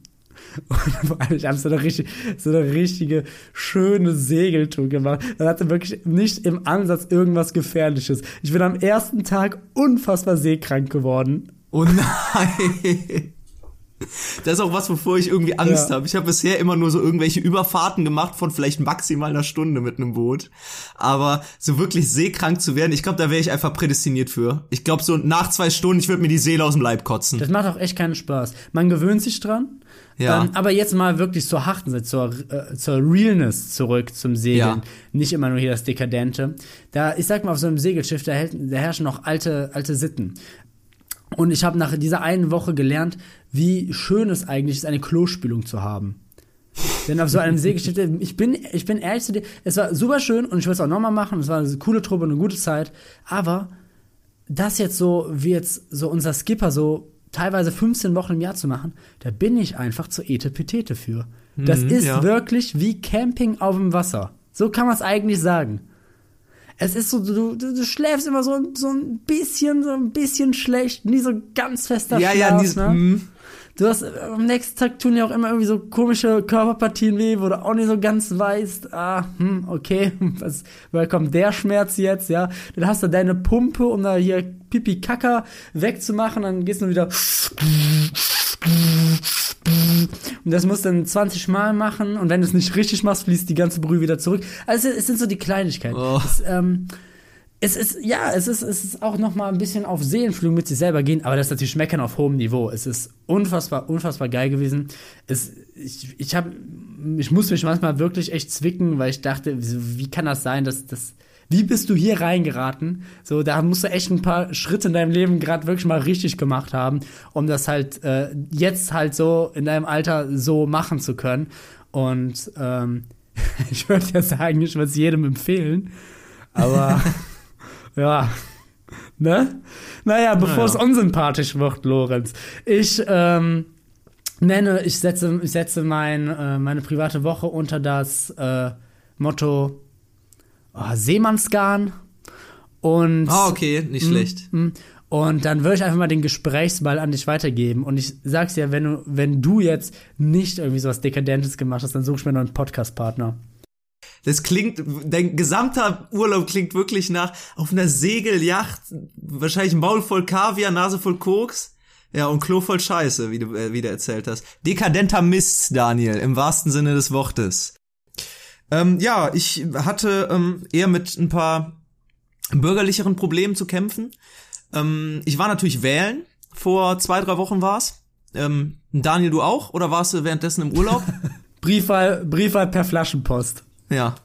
Und vor allem, ich habe so eine richtig, so eine richtige schöne Segeltour gemacht. Das hatte wirklich nicht im Ansatz irgendwas Gefährliches. Ich bin am ersten Tag unfassbar seekrank geworden. Oh nein. Das ist auch was, wovor ich irgendwie Angst Ja. habe. Ich habe bisher immer nur so irgendwelche Überfahrten gemacht von vielleicht maximal einer Stunde mit einem Boot. Aber so wirklich seekrank zu werden, ich glaube, da wäre ich einfach prädestiniert für. Ich glaube, so nach zwei Stunden, ich würde mir die Seele aus dem Leib kotzen. Das macht auch echt keinen Spaß. Man gewöhnt sich dran. Ja. Ähm, aber jetzt mal wirklich zur harten zur, äh, zur Realness zurück zum Segeln. Ja. Nicht immer nur hier das Dekadente. Da, ich sag mal, auf so einem Segelschiff, da, hält, da herrschen noch alte, alte Sitten. Und ich habe nach dieser einen Woche gelernt, wie schön es eigentlich ist, eine Klospülung zu haben. Denn auf so einem See ich bin, ich bin ehrlich zu dir, es war super schön und ich will es auch nochmal machen. Es war eine coole Truppe und eine gute Zeit. Aber das jetzt so, wie jetzt so unser Skipper so teilweise 15 Wochen im Jahr zu machen, da bin ich einfach zu etepetete für. Das Mhm, ist ja. wirklich wie Camping auf dem Wasser. So kann man es eigentlich sagen. Es ist so, du, du, du schläfst immer so, so ein bisschen, so ein bisschen schlecht, nie so ganz fester Ja, Schlaf, ja, dies, ne? mm, Du hast, äh, am nächsten Tag tun ja auch immer irgendwie so komische Körperpartien weh, wo du auch nicht so ganz weißt, ah, hm, okay, was, woher kommt der Schmerz jetzt, ja? Dann hast du deine Pumpe, um da hier Pipi Kaka wegzumachen, dann gehst du wieder und das musst du dann 20 Mal machen und wenn du es nicht richtig machst, fließt die ganze Brühe wieder zurück. Also es sind so die Kleinigkeiten. Oh. Es, ähm, es ist, ja, es ist, es ist auch noch mal ein bisschen auf Seelenflug mit sich selber gehen, aber das ist natürlich Meckern auf hohem Niveau. Es ist unfassbar, unfassbar geil gewesen. Es, ich, ich hab, ich muss mich manchmal wirklich echt zwicken, weil ich dachte, wie, wie kann das sein, dass, dass, wie bist du hier reingeraten? So, da musst du echt ein paar Schritte in deinem Leben gerade wirklich mal richtig gemacht haben, um das halt äh, jetzt halt so in deinem Alter so machen zu können. Und ähm, ich würde ja sagen, ich würde es jedem empfehlen, aber ja, ne? Naja, bevor es Naja. unsympathisch wird, Lorenz. Ich ähm, nenne, ich setze, ich setze mein, äh, meine private Woche unter das äh, Motto oh, Seemannsgarn. Und, Ah, okay, nicht schlecht. mm, und dann würde ich einfach mal den Gesprächsball an dich weitergeben. Und ich sag's dir, wenn du, wenn du jetzt nicht irgendwie sowas Dekadentes gemacht hast, dann such ich mir noch einen Podcast-Partner. Das klingt, dein gesamter Urlaub klingt wirklich nach auf einer Segelyacht, wahrscheinlich Maul voll Kaviar, Nase voll Koks. Ja, und Klo voll Scheiße, wie du, äh, wie du erzählt hast. Dekadenter Mist, Daniel, im wahrsten Sinne des Wortes. Ähm, ja, ich hatte ähm, eher mit ein paar bürgerlicheren Problemen zu kämpfen. Ähm, ich war natürlich wählen. Vor zwei, drei Wochen war's. Ähm, Daniel, du auch? Oder warst du währenddessen im Urlaub? Briefwahl, Briefwahl per Flaschenpost. Ja.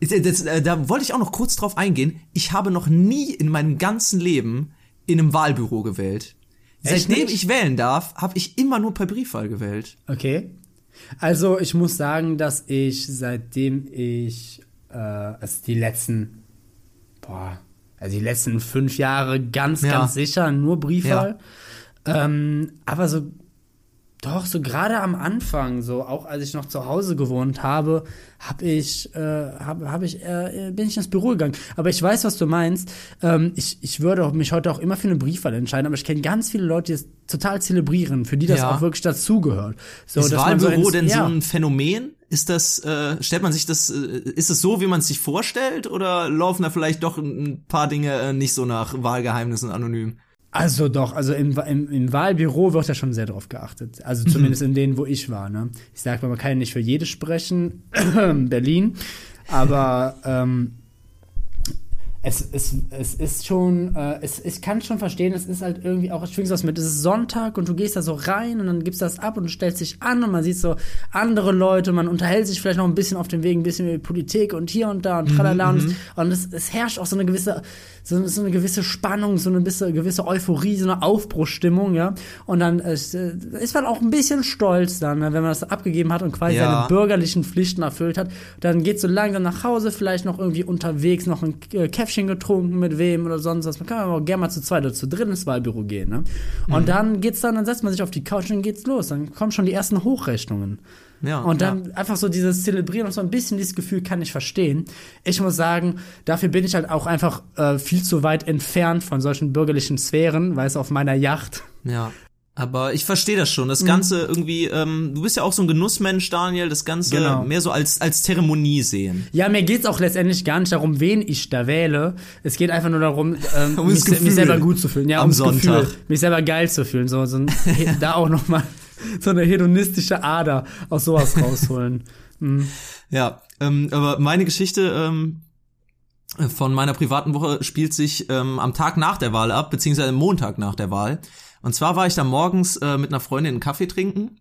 Äh, Das, äh, da wollte ich auch noch kurz drauf eingehen. Ich habe noch nie in meinem ganzen Leben in einem Wahlbüro gewählt. Seitdem ich wählen darf, habe ich immer nur per Briefwahl gewählt. Okay. Also ich muss sagen, dass ich seitdem ich äh, also die letzten boah, also die letzten fünf Jahre ganz, Ja. ganz sicher nur Briefwahl. Ähm, aber so doch, so gerade am Anfang, so auch als ich noch zu Hause gewohnt habe, hab ich, äh, hab, hab ich, äh, bin ich ins Büro gegangen. Aber ich weiß, was du meinst. Ähm, ich, ich würde mich heute auch immer für eine Briefwahl entscheiden, aber ich kenne ganz viele Leute, die es total zelebrieren, für die das Ja. auch wirklich dazugehört. So, ist so Wahlbüro ins- denn ja. so ein Phänomen? Ist das, äh, stellt man sich das, äh, ist es so, wie man es sich vorstellt, oder laufen da vielleicht doch ein paar Dinge äh, nicht so nach Wahlgeheimnissen anonym? Also doch, also im, im, im Wahlbüro wird ja schon sehr drauf geachtet. Also Mhm. zumindest in denen, wo ich war. Ne? Ich sag mal, man kann ja nicht für jedes sprechen, Berlin, aber ähm, es, es, es ist schon, äh, es, ich kann schon verstehen, es ist halt irgendwie auch, ich schwing's was mit, es ist Sonntag und du gehst da so rein und dann gibst das ab und du stellst dich an und man sieht so andere Leute, man unterhält sich vielleicht noch ein bisschen auf dem Weg, ein bisschen über Politik und hier und da und tralala und, es, und es, es herrscht auch so eine gewisse, so, so eine gewisse Spannung, so eine gewisse, gewisse Euphorie, so eine Aufbruchsstimmung, ja. Und dann äh, ist man auch ein bisschen stolz dann, ne, wenn man das abgegeben hat und quasi Ja. seine bürgerlichen Pflichten erfüllt hat. Dann geht so langsam nach Hause, vielleicht noch irgendwie unterwegs noch ein äh, Käffchen getrunken mit wem oder sonst was. Man kann aber auch gerne mal zu zweit oder zu dritt ins Wahlbüro gehen, ne? Und dann geht's dann, dann setzt man sich auf die Couch und dann geht's los. Dann kommen schon die ersten Hochrechnungen. Ja. Und dann einfach so dieses Zelebrieren und so ein bisschen dieses Gefühl kann ich verstehen. Ich muss sagen, dafür bin ich halt auch einfach äh, viel zu weit entfernt von solchen bürgerlichen Sphären, weil es auf meiner Yacht. Ja. Aber ich verstehe das schon. Mhm. Das Ganze irgendwie, ähm, du bist ja auch so ein Genussmensch, Daniel, das Ganze Genau. mehr so als, als Zeremonie sehen. Ja, mir geht's auch letztendlich gar nicht darum, wen ich da wähle. Es geht einfach nur darum, ähm, Um mich, mich selber gut zu fühlen. Ja, Am Sonntag. Gefühl. Mich selber geil zu fühlen. So, so ein, da auch noch mal so eine hedonistische Ader aus sowas rausholen. Mhm. Ja, ähm, aber meine Geschichte ähm, von meiner privaten Woche spielt sich ähm, am Tag nach der Wahl ab, beziehungsweise am Montag nach der Wahl. Und zwar war ich da morgens äh, mit einer Freundin einen Kaffee trinken.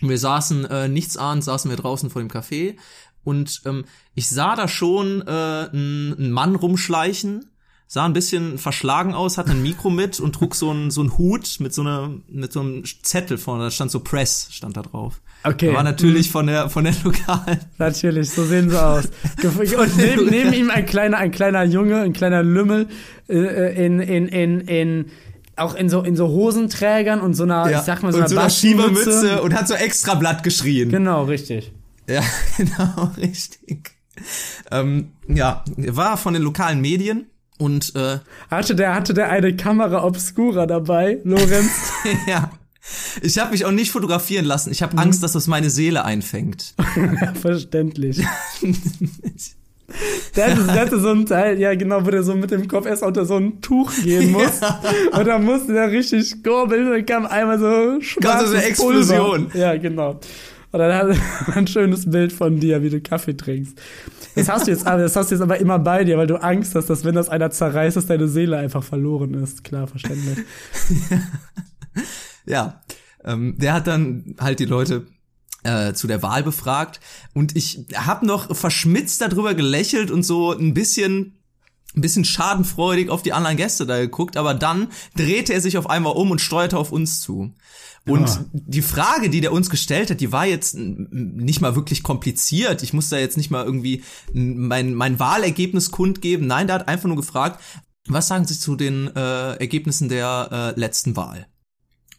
Wir saßen äh, nichts ahnt, saßen wir draußen vor dem Café und ähm, ich sah da schon äh, einen Mann rumschleichen sah ein bisschen verschlagen aus, hatte ein Mikro mit und trug so einen so einen Hut mit so einer mit so einem Zettel vorne, da stand so Press stand da drauf. Okay. War natürlich von der von der lokalen. Natürlich, so sehen sie aus. Und neben, neben ihm ein kleiner, ein kleiner Junge, ein kleiner Lümmel äh, in, in, in, in auch in so in so Hosenträgern und so einer, ich sag mal so und einer so einer. Schiebermütze und hat so extra Blatt geschrien. Genau, richtig. Ja, genau, richtig. Ähm, ja, war von den lokalen Medien und äh, Hatte der, hatte der eine Kamera obscura dabei, Lorenz? ja. Ich habe mich auch nicht fotografieren lassen. Ich habe Angst, dass das meine Seele einfängt. Verständlich. Der hatte, der hatte so ein Teil, ja genau, wo der so mit dem Kopf erst unter so ein Tuch gehen muss. Und dann musste der richtig kurbeln und dann kam einmal so schwarzes so eine Explosion. Pulver. Ja, genau. Und dann hat er ein schönes Bild von dir, wie du Kaffee trinkst. Das hast du jetzt, aber- das hast du jetzt aber immer bei dir, weil du Angst hast, dass wenn das einer zerreißt, dass deine Seele einfach verloren ist. Klar, verständlich. Ja, ähm, der hat dann halt die Leute äh, zu der Wahl befragt und ich habe noch verschmitzt darüber gelächelt und so ein bisschen ein bisschen schadenfreudig auf die anderen Gäste da geguckt, aber dann drehte er sich auf einmal um und steuerte auf uns zu. Und Ah. die Frage, die der uns gestellt hat, die war jetzt nicht mal wirklich kompliziert. Ich musste da jetzt nicht mal irgendwie mein, mein Wahlergebnis kundgeben. Nein, der hat einfach nur gefragt, was sagen Sie zu den äh, Ergebnissen der äh, letzten Wahl?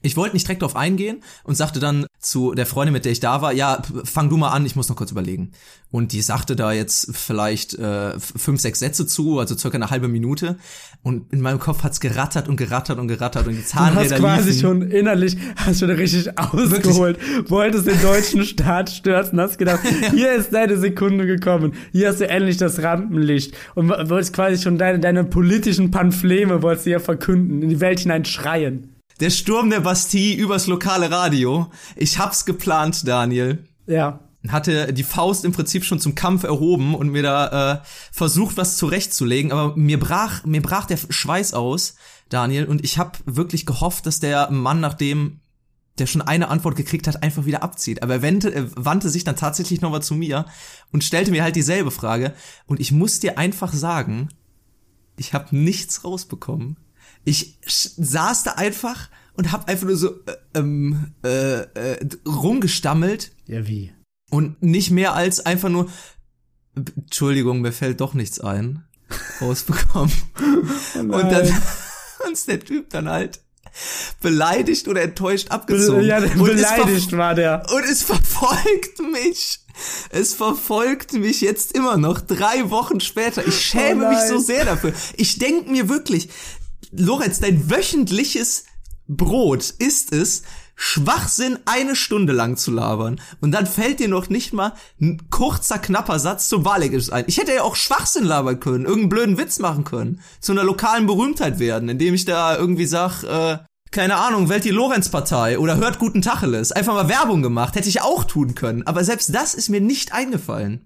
Ich wollte nicht direkt darauf eingehen und sagte dann zu der Freundin, mit der ich da war, ja, fang du mal an, ich muss noch kurz überlegen. Und die sagte da jetzt vielleicht äh, fünf, sechs Sätze zu, also circa eine halbe Minute. Und in meinem Kopf hat's gerattert und gerattert und gerattert und die Du hast Zahnräder quasi liefen. schon innerlich, hast schon richtig ausgeholt, wolltest den deutschen Staat stürzen, hast gedacht, hier ist deine Sekunde gekommen, hier hast du endlich das Rampenlicht und wo- wolltest quasi schon deine, deine politischen Pamphleme, wolltest du ja verkünden, in die Welt hinein schreien. Der Sturm der Bastille übers lokale Radio. Ich hab's geplant, Daniel. Ja. hatte die Faust im Prinzip schon zum Kampf erhoben und mir da äh, versucht, was zurechtzulegen, aber mir brach mir brach der Schweiß aus, Daniel, und ich habe wirklich gehofft, dass der Mann, nachdem der schon eine Antwort gekriegt hat, einfach wieder abzieht. Aber er wandte, er wandte sich dann tatsächlich nochmal zu mir und stellte mir halt dieselbe Frage. Und ich muss dir einfach sagen, ich habe nichts rausbekommen. Ich saß da einfach und hab einfach nur so äh, ähm, äh, äh, rumgestammelt Ja, wie? und nicht mehr als einfach nur Entschuldigung, mir fällt doch nichts ein rausbekommen. und dann uns der Typ dann halt beleidigt oder enttäuscht abgezogen. Ja, beleidigt war der. und es verfolgt mich. Es verfolgt mich jetzt immer noch, drei Wochen später. Ich schäme Oh mich so sehr dafür. Ich denk mir wirklich, Lorenz, dein wöchentliches Brot ist es, Schwachsinn eine Stunde lang zu labern. Und dann fällt dir noch nicht mal ein kurzer, knapper Satz zum Wahlergebnis ein. Ich hätte ja auch Schwachsinn labern können, irgendeinen blöden Witz machen können, zu einer lokalen Berühmtheit werden, indem ich da irgendwie sag, äh, keine Ahnung, wählt die Lorenz-Partei oder hört guten Tacheles. Einfach mal Werbung gemacht, hätte ich auch tun können. Aber selbst das ist mir nicht eingefallen.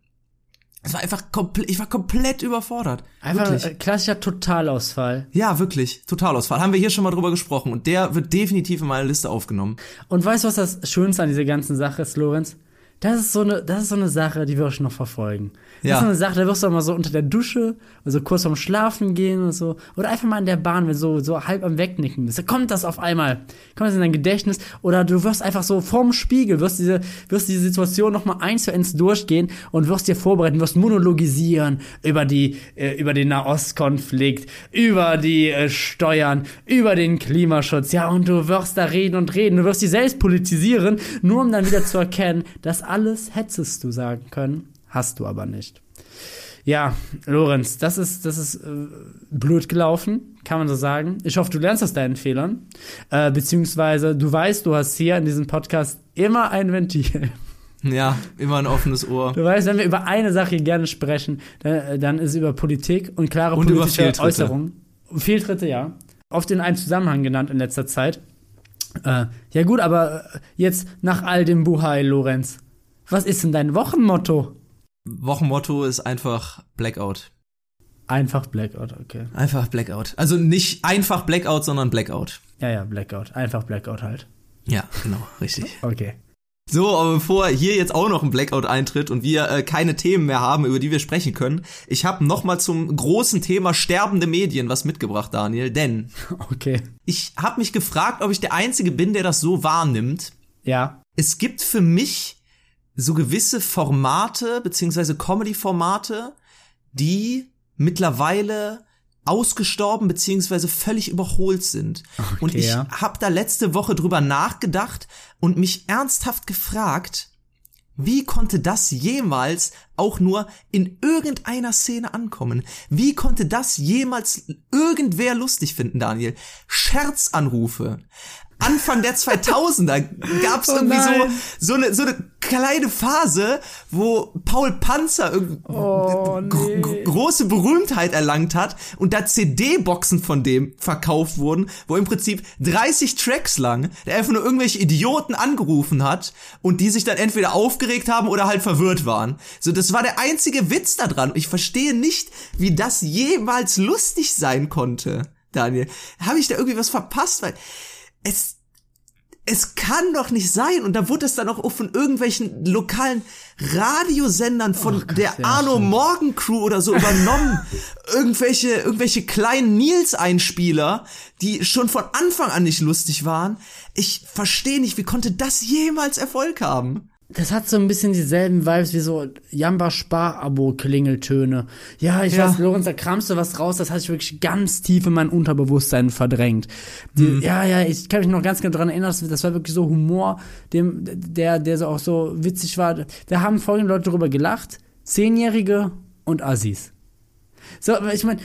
Es war einfach komplett, ich war komplett überfordert. Einfach wirklich. äh, klassischer Totalausfall. Ja, wirklich. Totalausfall. Haben wir hier schon mal drüber gesprochen und der wird definitiv in meine Liste aufgenommen. Und weißt du, was das Schönste an dieser ganzen Sache ist, Lorenz? Das ist so eine, das ist so eine Sache, die wirst du noch verfolgen. Das Ja. ist so eine Sache, da wirst du mal so unter der Dusche, also kurz vorm Schlafen gehen und so. Oder einfach mal in der Bahn, wenn du so, so halb am Wegnicken bist. Da kommt das auf einmal. Kommt das in dein Gedächtnis. Oder du wirst einfach so vorm Spiegel, wirst diese, wirst diese Situation noch mal eins zu eins durchgehen und wirst dir vorbereiten, wirst monologisieren über die, äh, über den Nahostkonflikt, über die äh, Steuern, über den Klimaschutz. Ja, und du wirst da reden und reden. Du wirst dich selbst politisieren, nur um dann wieder zu erkennen, das alles hättest du sagen können, hast du aber nicht. Ja, Lorenz, das ist, das ist äh, blöd gelaufen, kann man so sagen. Ich hoffe, du lernst aus deinen Fehlern. Äh, beziehungsweise du weißt, du hast hier in diesem Podcast immer ein Ventil. Ja, immer ein offenes Ohr. Du weißt, wenn wir über eine Sache gerne sprechen, dann, dann ist es über Politik und klare Und über politische Fehltritte. Äußerungen. Fehltritte, ja. Oft in einem Zusammenhang genannt in letzter Zeit. Äh, ja gut, aber jetzt nach all dem Buhai, Lorenz, was ist denn dein Wochenmotto? Wochenmotto ist einfach Blackout. Einfach Blackout, okay. Einfach Blackout. Also nicht einfach Blackout, sondern Blackout. Ja, ja, Blackout. Einfach Blackout halt. Ja, genau, richtig. Okay. So, aber bevor hier jetzt auch noch ein Blackout eintritt und wir äh, keine Themen mehr haben, über die wir sprechen können, ich habe noch mal zum großen Thema sterbende Medien was mitgebracht, Daniel, denn Okay. ich habe mich gefragt, ob ich der einzige bin, der das so wahrnimmt. Ja. Es gibt für mich so gewisse Formate beziehungsweise Comedy-Formate, die mittlerweile ausgestorben beziehungsweise völlig überholt sind. und ich ja. habe da letzte Woche drüber nachgedacht und mich ernsthaft gefragt, wie konnte das jemals auch nur in irgendeiner Szene ankommen? Wie konnte das jemals irgendwer lustig finden, Daniel? Scherzanrufe. Anfang der 2000er gab's Oh irgendwie so, nein. so eine, so eine kleine Phase, wo Paul Panzer Oh, nee. gr- große Berühmtheit erlangt hat und da CD-Boxen von dem verkauft wurden, wo im Prinzip 30 Tracks lang der einfach nur irgendwelche Idioten angerufen hat und die sich dann entweder aufgeregt haben oder halt verwirrt waren. So, das war der einzige Witz da dran. Ich verstehe nicht, wie das jemals lustig sein konnte, Daniel. Habe ich da irgendwie was verpasst? Weil es es kann doch nicht sein. Und da wurde es dann auch von irgendwelchen lokalen Radiosendern von der ja, Arno stimmt. Morgan Crew oder so übernommen. irgendwelche, irgendwelche kleinen Nils-Einspieler, die schon von Anfang an nicht lustig waren. Ich verstehe nicht, wie konnte das jemals Erfolg haben? Das hat so ein bisschen dieselben Vibes wie so Jamba Spar-Abo-Klingeltöne. Ja, ich Ja. weiß, Lorenz, da kramst du was raus, das hat sich wirklich ganz tief in mein Unterbewusstsein verdrängt. Die, Mhm. Ja, ja, ich kann mich noch ganz genau daran erinnern, das, war wirklich so Humor, dem, der, der so auch so witzig war. Da haben folgende Leute drüber gelacht. Zehnjährige und Assis. So, aber ich meine,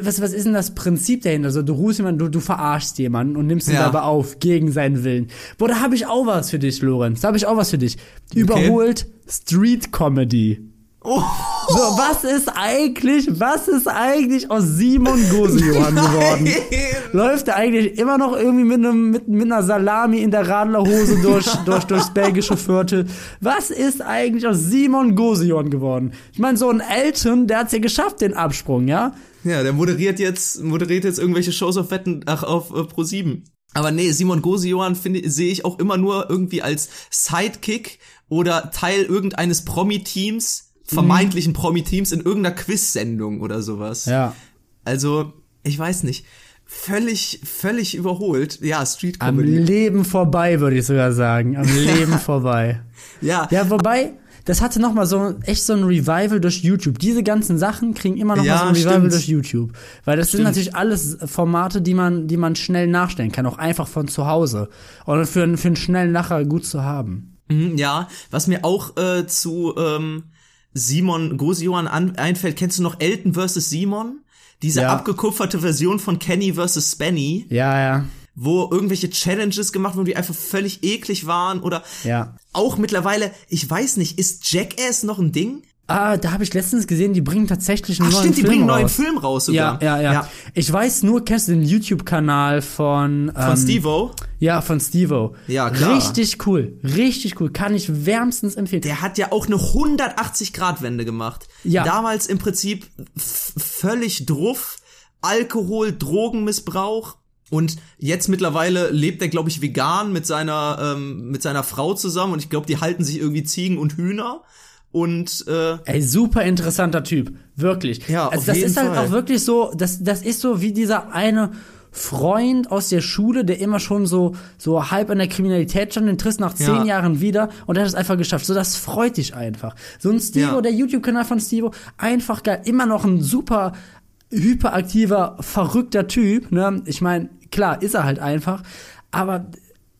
was, was ist denn das Prinzip dahinter? So, du rufst jemanden, du, du verarschst jemanden und nimmst ihn Ja. dabei auf, gegen seinen Willen. Boah, da habe ich auch was für dich, Lorenz. Da habe ich auch was für dich. Überholt Street Comedy. Oh, So, was ist eigentlich, was ist eigentlich aus Simon Gosejohann geworden? Läuft er eigentlich immer noch irgendwie mit, einem, mit, mit einer Salami in der Radlerhose durch, durch, durchs belgische Viertel? Was ist eigentlich aus Simon Gosejohann geworden? Ich meine, so ein Elton, der hat's ja geschafft, den Absprung, ja? Ja, der moderiert jetzt, moderiert jetzt irgendwelche Shows auf Wetten, ach, auf äh, Pro 7. Aber nee, Simon Gosejohann sehe ich auch immer nur irgendwie als Sidekick oder Teil irgendeines Promi-Teams, vermeintlichen Promi-Teams in irgendeiner Quiz-Sendung oder sowas. Ja. Also, ich weiß nicht. Völlig, völlig überholt. Ja, Street Am Comedy. Leben vorbei, würde ich sogar sagen. Am Leben vorbei. Ja, Ja, wobei, das hatte noch mal so echt so ein Revival durch YouTube. Diese ganzen Sachen kriegen immer noch Ja, so ein Revival stimmt. durch YouTube, weil das sind Stimmt. natürlich alles Formate, die man, die man schnell nachstellen kann, auch einfach von zu Hause und für, einen- für einen schnellen Lacher gut zu haben. Mhm, Ja, was mir auch äh, zu ähm, Simon Gosejohann an, einfällt, kennst du noch Elton vs. Simon? Diese Ja. abgekupferte Version von Kenny vs. Spenny, Ja, ja, wo irgendwelche Challenges gemacht wurden, die einfach völlig eklig waren oder ja. auch mittlerweile, ich weiß nicht, ist Jackass noch ein Ding? Ah, da habe ich letztens gesehen, die bringen tatsächlich einen Ach neuen stimmt, die Film bringen einen neuen raus. Film raus Ja, sogar. ja, ja, Ich weiß nur, kennst du den YouTube-Kanal von Von ähm, Steve-O. Ja, von Stevo. Ja, klar. Richtig cool, richtig cool. Kann ich wärmstens empfehlen. Der hat ja auch eine 180-Grad-Wende gemacht. Ja. Damals im Prinzip völlig druff, Alkohol, Drogenmissbrauch. Und jetzt mittlerweile lebt er, glaube ich, vegan mit seiner, ähm, mit seiner Frau zusammen. Und ich glaube, die halten sich irgendwie Ziegen und Hühner. Und äh, Ey, super interessanter Typ, wirklich. Ja, also auf das jeden ist halt Fall. auch wirklich so, das, das ist so wie dieser eine Freund aus der Schule, der immer schon so, so halb an der Kriminalität stand, den triffst nach zehn Ja. Jahren wieder und der hat es einfach geschafft. So, das freut dich einfach. So ein Stevo, Ja. der YouTube-Kanal von Stevo, einfach geil. Immer noch ein super hyperaktiver, verrückter Typ, ne? Ich meine, klar, ist er halt einfach, aber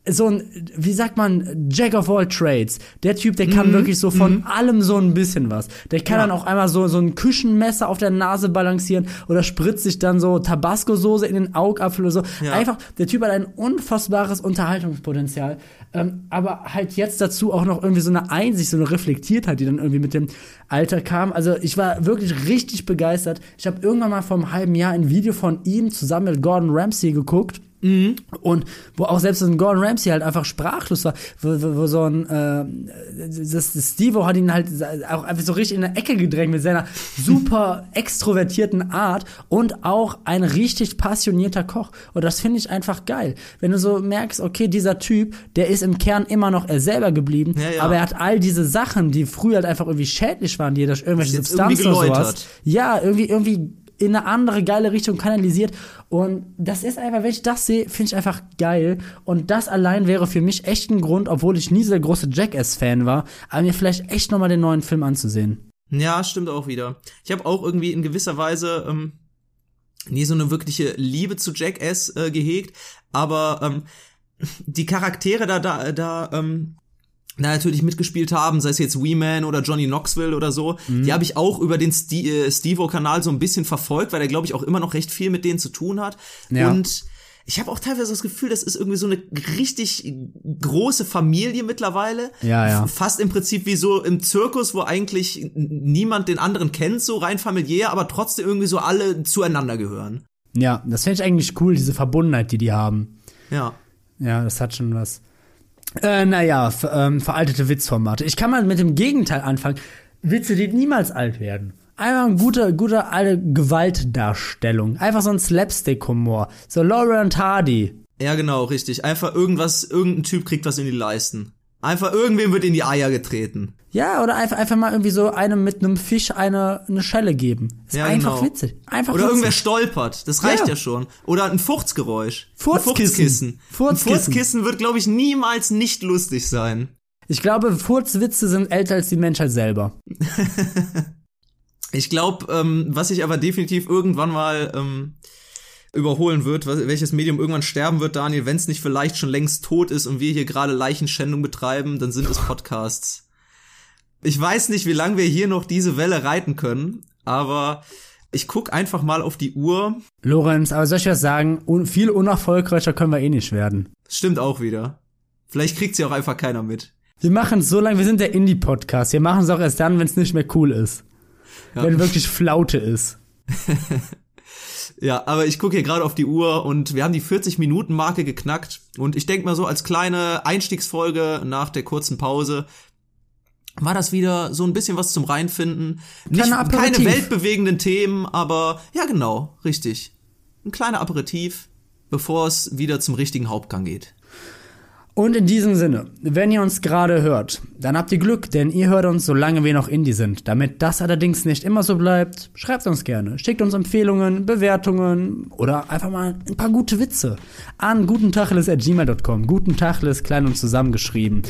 so ein, wie sagt man, Jack of all trades. Der Typ, der kann wirklich so von allem so ein bisschen was. Der kann Mhm. Ja. dann auch einmal so, so ein Küchenmesser auf der Nase balancieren oder spritzt sich dann so Tabasco-Soße in den Augapfel oder so. Ja. Einfach, der Typ hat ein unfassbares Unterhaltungspotenzial. Ähm, aber halt jetzt dazu auch noch irgendwie so eine Einsicht, so eine Reflektiertheit, die dann irgendwie mit dem Alter kam. Also ich war wirklich richtig begeistert. Ich habe irgendwann mal vor einem halben Jahr ein Video von ihm zusammen mit Gordon Ramsay geguckt. Und wo auch selbst ein Gordon Ramsay halt einfach sprachlos war, wo, wo, wo so ein äh, das, das Steve hat ihn halt auch einfach so richtig in eine Ecke gedrängt mit seiner super extrovertierten Art und auch ein richtig passionierter Koch. Und das finde ich einfach geil. Wenn du so merkst, okay, dieser Typ, der ist im Kern immer noch er selber geblieben, Ja, ja. aber er hat all diese Sachen, die früher halt einfach irgendwie schädlich waren, die durch irgendwelche Substanzen oder sowas, ja, irgendwie, irgendwie in eine andere geile Richtung kanalisiert. Und das ist einfach, wenn ich das sehe, finde ich einfach geil. Und das allein wäre für mich echt ein Grund, obwohl ich nie so der große Jackass-Fan war, aber mir vielleicht echt nochmal den neuen Film anzusehen. Ja, stimmt auch wieder. Ich habe auch irgendwie in gewisser Weise ähm, nie so eine wirkliche Liebe zu Jackass äh, gehegt, aber ähm, die Charaktere da da da ähm, da natürlich mitgespielt haben, sei es jetzt Wee Man oder Johnny Knoxville oder so, Mhm. die habe ich auch über den Sti äh, Stevo-Kanal so ein bisschen verfolgt, weil er, glaube ich, auch immer noch recht viel mit denen zu tun hat. Ja. Und ich habe auch teilweise das Gefühl, das ist irgendwie so eine richtig große Familie mittlerweile. Ja, ja. Fast im Prinzip wie so im Zirkus, wo eigentlich niemand den anderen kennt, so rein familiär, aber trotzdem irgendwie so alle zueinander gehören. Ja, das finde ich eigentlich cool, diese Verbundenheit, die die haben. Ja. Ja, das hat schon was. Äh, naja, ähm, veraltete Witzformate. Ich kann mal mit dem Gegenteil anfangen. Witze, die niemals alt werden. Einfach eine gute, gute alte Gewaltdarstellung. Einfach so ein Slapstick-Humor. So Laurel und Hardy. Ja, genau, richtig. Einfach irgendwas, irgendein Typ kriegt was in die Leisten. Einfach irgendwem wird in die Eier getreten. Ja, oder einfach, einfach mal irgendwie so einem mit einem Fisch eine, eine Schelle geben. Ist Ja, einfach genau. witzig. Einfach Oder irgendwer witzig. stolpert. Das reicht Ja. ja, schon. Oder ein Furzgeräusch. Furzkissen. Ein Furzkissen. Furzkissen. Ein Furzkissen wird, glaube ich, niemals nicht lustig sein. Ich glaube, Furzwitze sind älter als die Menschheit selber. Ich glaube, ähm, was sich aber definitiv irgendwann mal ähm, überholen wird, welches Medium irgendwann sterben wird, Daniel, wenn es nicht vielleicht schon längst tot ist und wir hier gerade Leichenschändung betreiben, dann sind es Podcasts. Ich weiß nicht, wie lange wir hier noch diese Welle reiten können, aber ich guck einfach mal auf die Uhr. Lorenz, aber soll ich was sagen? Un viel unerfolgreicher können wir eh nicht werden. Stimmt auch wieder. Vielleicht kriegt sie auch einfach keiner mit. Wir machen es so lange, wir sind der Indie-Podcast. Wir machen es auch erst dann, wenn es nicht mehr cool ist. Ja. Wenn wirklich Flaute ist. Ja, aber ich gucke hier gerade auf die Uhr und wir haben die 40-Minuten-Marke geknackt. Und ich denke mal so als kleine Einstiegsfolge nach der kurzen Pause war das wieder so ein bisschen was zum Reinfinden. Nicht, keine weltbewegenden Themen, aber ja genau, richtig. Ein kleiner Aperitif, bevor es wieder zum richtigen Hauptgang geht. Und in diesem Sinne, wenn ihr uns gerade hört, dann habt ihr Glück, denn ihr hört uns, solange wir noch Indie sind. Damit das allerdings nicht immer so bleibt, schreibt uns gerne. Schickt uns Empfehlungen, Bewertungen oder einfach mal ein paar gute Witze an gutentacheles.gmail.com. Gutentacheles, klein und zusammengeschrieben.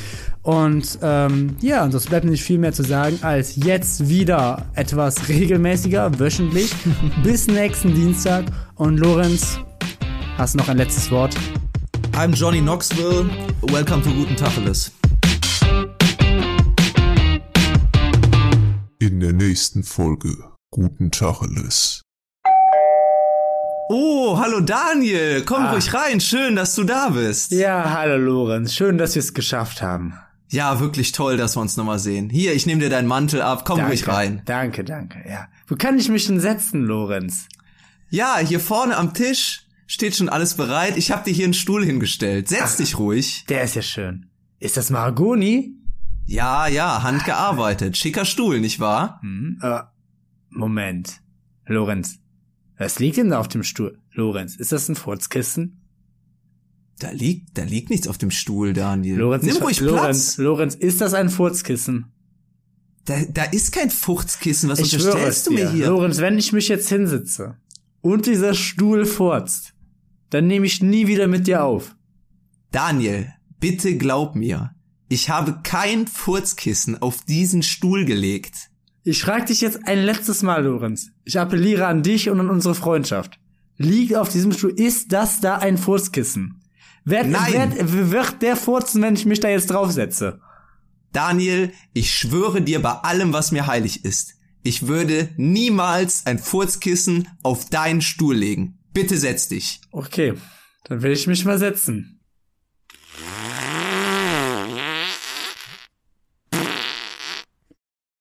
Und ähm, ja, und es bleibt nicht viel mehr zu sagen, als jetzt wieder etwas regelmäßiger, wöchentlich. Bis nächsten Dienstag. Und Lorenz, hast noch ein letztes Wort? I'm Johnny Knoxville. Welcome to Guten Tacheles. In der nächsten Folge. Guten Tacheles. Oh, hallo Daniel. Komm Ah. ruhig rein. Schön, dass du da bist. Ja, hallo Lorenz. Schön, dass wir es geschafft haben. Ja, wirklich toll, dass wir uns nochmal sehen. Hier, ich nehme dir deinen Mantel ab. Komm ruhig rein. Danke, danke, ja. Wo kann ich mich denn setzen, Lorenz? Ja, hier vorne am Tisch steht schon alles bereit. Ich habe dir hier einen Stuhl hingestellt. Setz dich ruhig. Der ist ja schön. Ist das Mahagoni? Ja, ja, handgearbeitet. Schicker Stuhl, nicht wahr? Hm, äh, Moment. Lorenz. Was liegt denn da auf dem Stuhl? Lorenz, ist das ein Furzkissen? Da liegt, da liegt nichts auf dem Stuhl, Daniel. Lorenz, Nimm ruhig Lorenz, Platz. Lorenz, ist das ein Furzkissen? Da, da ist kein Fuchskissen. Was ich unterstellst du mir hier? Lorenz, wenn ich mich jetzt hinsitze und dieser Stuhl furzt, dann nehme ich nie wieder mit dir auf. Daniel, bitte glaub mir. Ich habe kein Furzkissen auf diesen Stuhl gelegt. Ich frage dich jetzt ein letztes Mal, Lorenz. Ich appelliere an dich und an unsere Freundschaft. Liegt auf diesem Stuhl, ist das da ein Furzkissen? Wird, Nein. Wird, wird der furzen, wenn ich mich da jetzt draufsetze? Daniel, ich schwöre dir bei allem, was mir heilig ist. Ich würde niemals ein Furzkissen auf deinen Stuhl legen. Bitte setz dich. Okay, dann will ich mich mal setzen.